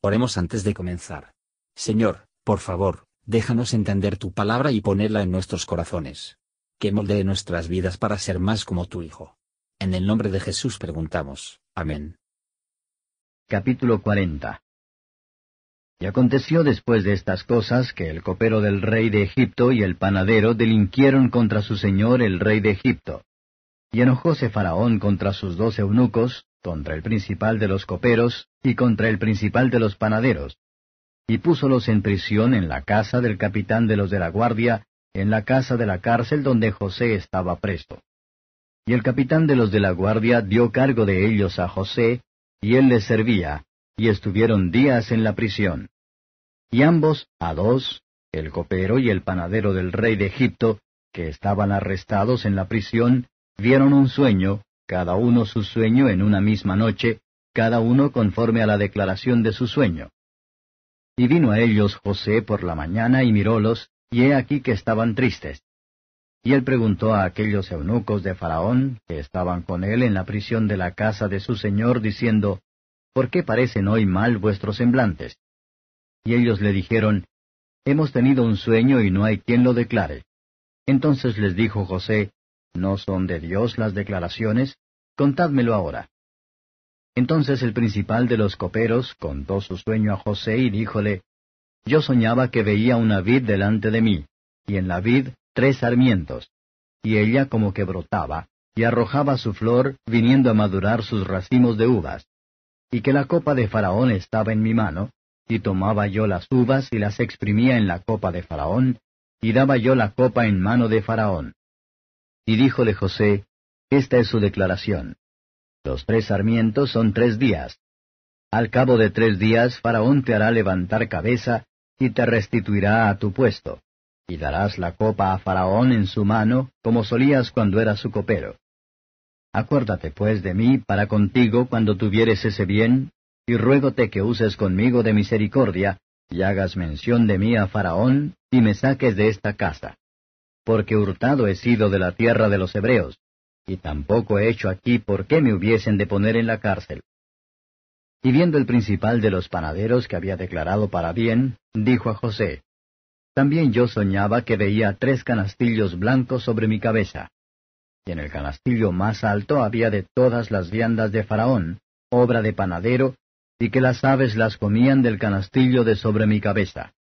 Oremos antes de comenzar. Señor, por favor, déjanos entender tu palabra y ponerla en nuestros corazones. Que moldee nuestras vidas para ser más como tu Hijo. En el nombre de Jesús preguntamos. Amén. Capítulo 40 Y aconteció después de estas cosas que el copero del rey de Egipto y el panadero delinquieron contra su señor el rey de Egipto. Y enojóse Faraón contra sus dos eunucos, contra el principal de los coperos y contra el principal de los panaderos, y púsolos en prisión en la casa del capitán de los de la guardia, en la casa de la cárcel donde José estaba presto. Y el capitán de los de la guardia dio cargo de ellos a José, y él les servía, y estuvieron días en la prisión. Y ambos, a dos, el copero y el panadero del rey de Egipto, que estaban arrestados en la prisión, vieron un sueño, cada uno su sueño en una misma noche, cada uno conforme a la declaración de su sueño. Y vino a ellos José por la mañana y mirólos, y he aquí que estaban tristes. Y él preguntó a aquellos eunucos de Faraón, que estaban con él en la prisión de la casa de su señor, diciendo, ¿Por qué parecen hoy mal vuestros semblantes? Y ellos le dijeron, Hemos tenido un sueño y no hay quien lo declare. Entonces les dijo José, ¿No son de Dios las declaraciones? Contádmelo ahora. Entonces el principal de los coperos contó su sueño a José y díjole, Yo soñaba que veía una vid delante de mí, y en la vid tres sarmientos, y ella como que brotaba, y arrojaba su flor, viniendo a madurar sus racimos de uvas, y que la copa de Faraón estaba en mi mano, y tomaba yo las uvas y las exprimía en la copa de Faraón, y daba yo la copa en mano de Faraón. Y díjole José, Esta es su declaración. Los tres sarmientos son tres días. Al cabo de tres días Faraón te hará levantar cabeza y te restituirá a tu puesto, y darás la copa a Faraón en su mano, como solías cuando eras su copero. Acuérdate pues de mí para contigo cuando tuvieres ese bien, y ruégote que uses conmigo de misericordia, y hagas mención de mí a Faraón, y me saques de esta casa porque hurtado he sido de la tierra de los hebreos, y tampoco he hecho aquí por qué me hubiesen de poner en la cárcel. Y viendo el principal de los panaderos que había declarado para bien, dijo a José, También yo soñaba que veía tres canastillos blancos sobre mi cabeza. Y en el canastillo más alto había de todas las viandas de Faraón, obra de panadero, y que las aves las comían del canastillo de sobre mi cabeza.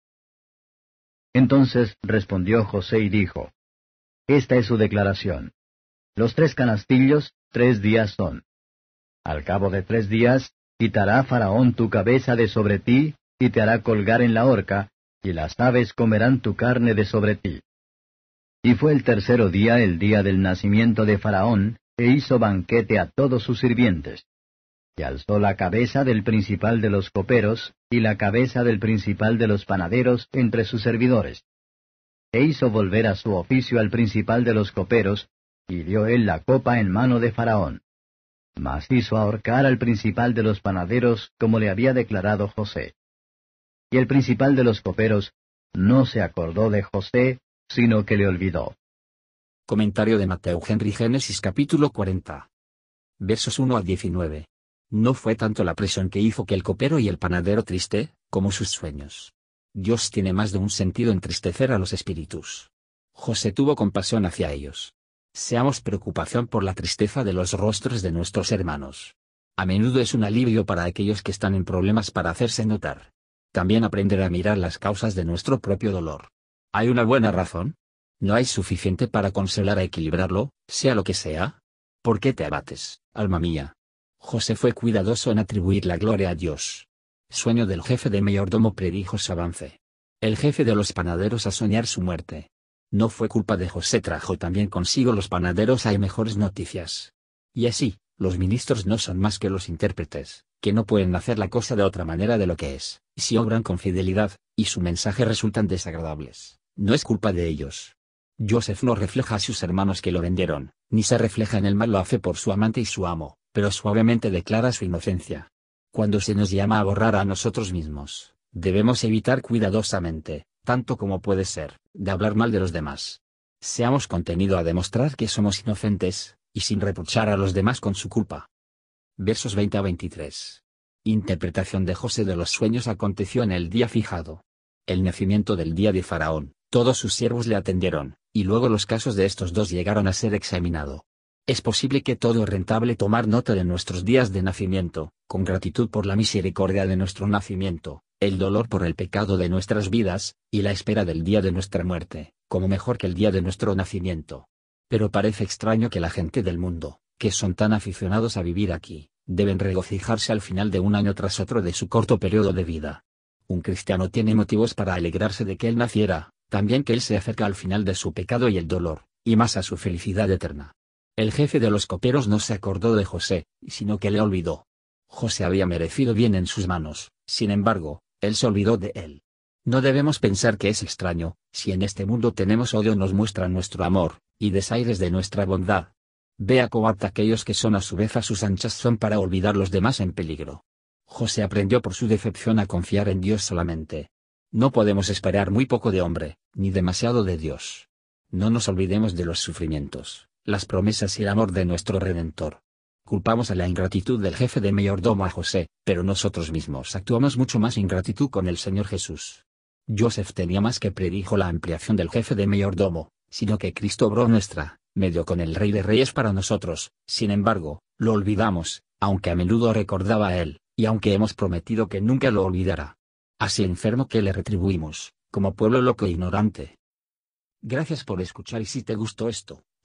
Entonces respondió José y dijo, esta es su declaración. Los tres canastillos, tres días son. Al cabo de tres días, quitará Faraón tu cabeza de sobre ti, y te hará colgar en la horca, y las aves comerán tu carne de sobre ti. Y fue el tercero día el día del nacimiento de Faraón, e hizo banquete a todos sus sirvientes. Y alzó la cabeza del principal de los coperos, y la cabeza del principal de los panaderos entre sus servidores e hizo volver a su oficio al principal de los coperos, y dio él la copa en mano de Faraón. Mas hizo ahorcar al principal de los panaderos como le había declarado José. Y el principal de los coperos no se acordó de José, sino que le olvidó. Comentario de Mateo Henry Génesis capítulo 40. Versos 1 a 19. No fue tanto la presión que hizo que el copero y el panadero triste, como sus sueños. Dios tiene más de un sentido entristecer a los espíritus. José tuvo compasión hacia ellos. Seamos preocupación por la tristeza de los rostros de nuestros hermanos. A menudo es un alivio para aquellos que están en problemas para hacerse notar. También aprender a mirar las causas de nuestro propio dolor. ¿Hay una buena razón? ¿No hay suficiente para consolar a equilibrarlo, sea lo que sea? ¿Por qué te abates, alma mía? José fue cuidadoso en atribuir la gloria a Dios. Sueño del jefe de mayordomo predijo su avance. El jefe de los panaderos a soñar su muerte. No fue culpa de José trajo también consigo los panaderos hay mejores noticias. Y así, los ministros no son más que los intérpretes, que no pueden hacer la cosa de otra manera de lo que es, si obran con fidelidad, y su mensaje resultan desagradables, no es culpa de ellos. Joseph no refleja a sus hermanos que lo vendieron, ni se refleja en el mal lo hace por su amante y su amo, pero suavemente declara su inocencia. Cuando se nos llama a borrar a nosotros mismos, debemos evitar cuidadosamente, tanto como puede ser, de hablar mal de los demás. Seamos contenido a demostrar que somos inocentes, y sin reprochar a los demás con su culpa. Versos 20 a 23. Interpretación de José de los sueños aconteció en el día fijado. El nacimiento del día de Faraón, todos sus siervos le atendieron, y luego los casos de estos dos llegaron a ser examinado. Es posible que todo rentable tomar nota de nuestros días de nacimiento, con gratitud por la misericordia de nuestro nacimiento, el dolor por el pecado de nuestras vidas, y la espera del día de nuestra muerte, como mejor que el día de nuestro nacimiento. Pero parece extraño que la gente del mundo, que son tan aficionados a vivir aquí, deben regocijarse al final de un año tras otro de su corto periodo de vida. Un cristiano tiene motivos para alegrarse de que él naciera, también que él se acerca al final de su pecado y el dolor, y más a su felicidad eterna. El jefe de los coperos no se acordó de José, sino que le olvidó. José había merecido bien en sus manos, sin embargo, él se olvidó de él. No debemos pensar que es extraño, si en este mundo tenemos odio nos muestran nuestro amor, y desaires de nuestra bondad, Vea Coat aquellos que son a su vez a sus anchas son para olvidar los demás en peligro. José aprendió por su decepción a confiar en Dios solamente. No podemos esperar muy poco de hombre, ni demasiado de Dios. No nos olvidemos de los sufrimientos, las promesas y el amor de nuestro Redentor. Culpamos a la ingratitud del jefe de mayordomo a José, pero nosotros mismos actuamos mucho más ingratitud con el Señor Jesús. Joseph tenía más que predijo la ampliación del jefe de mayordomo, sino que Cristo obró nuestra, medio con el Rey de Reyes para nosotros, sin embargo, lo olvidamos, aunque a menudo recordaba a él, y aunque hemos prometido que nunca lo olvidara. Así enfermo que le retribuimos, como pueblo loco e ignorante. Gracias por escuchar y si te gustó esto,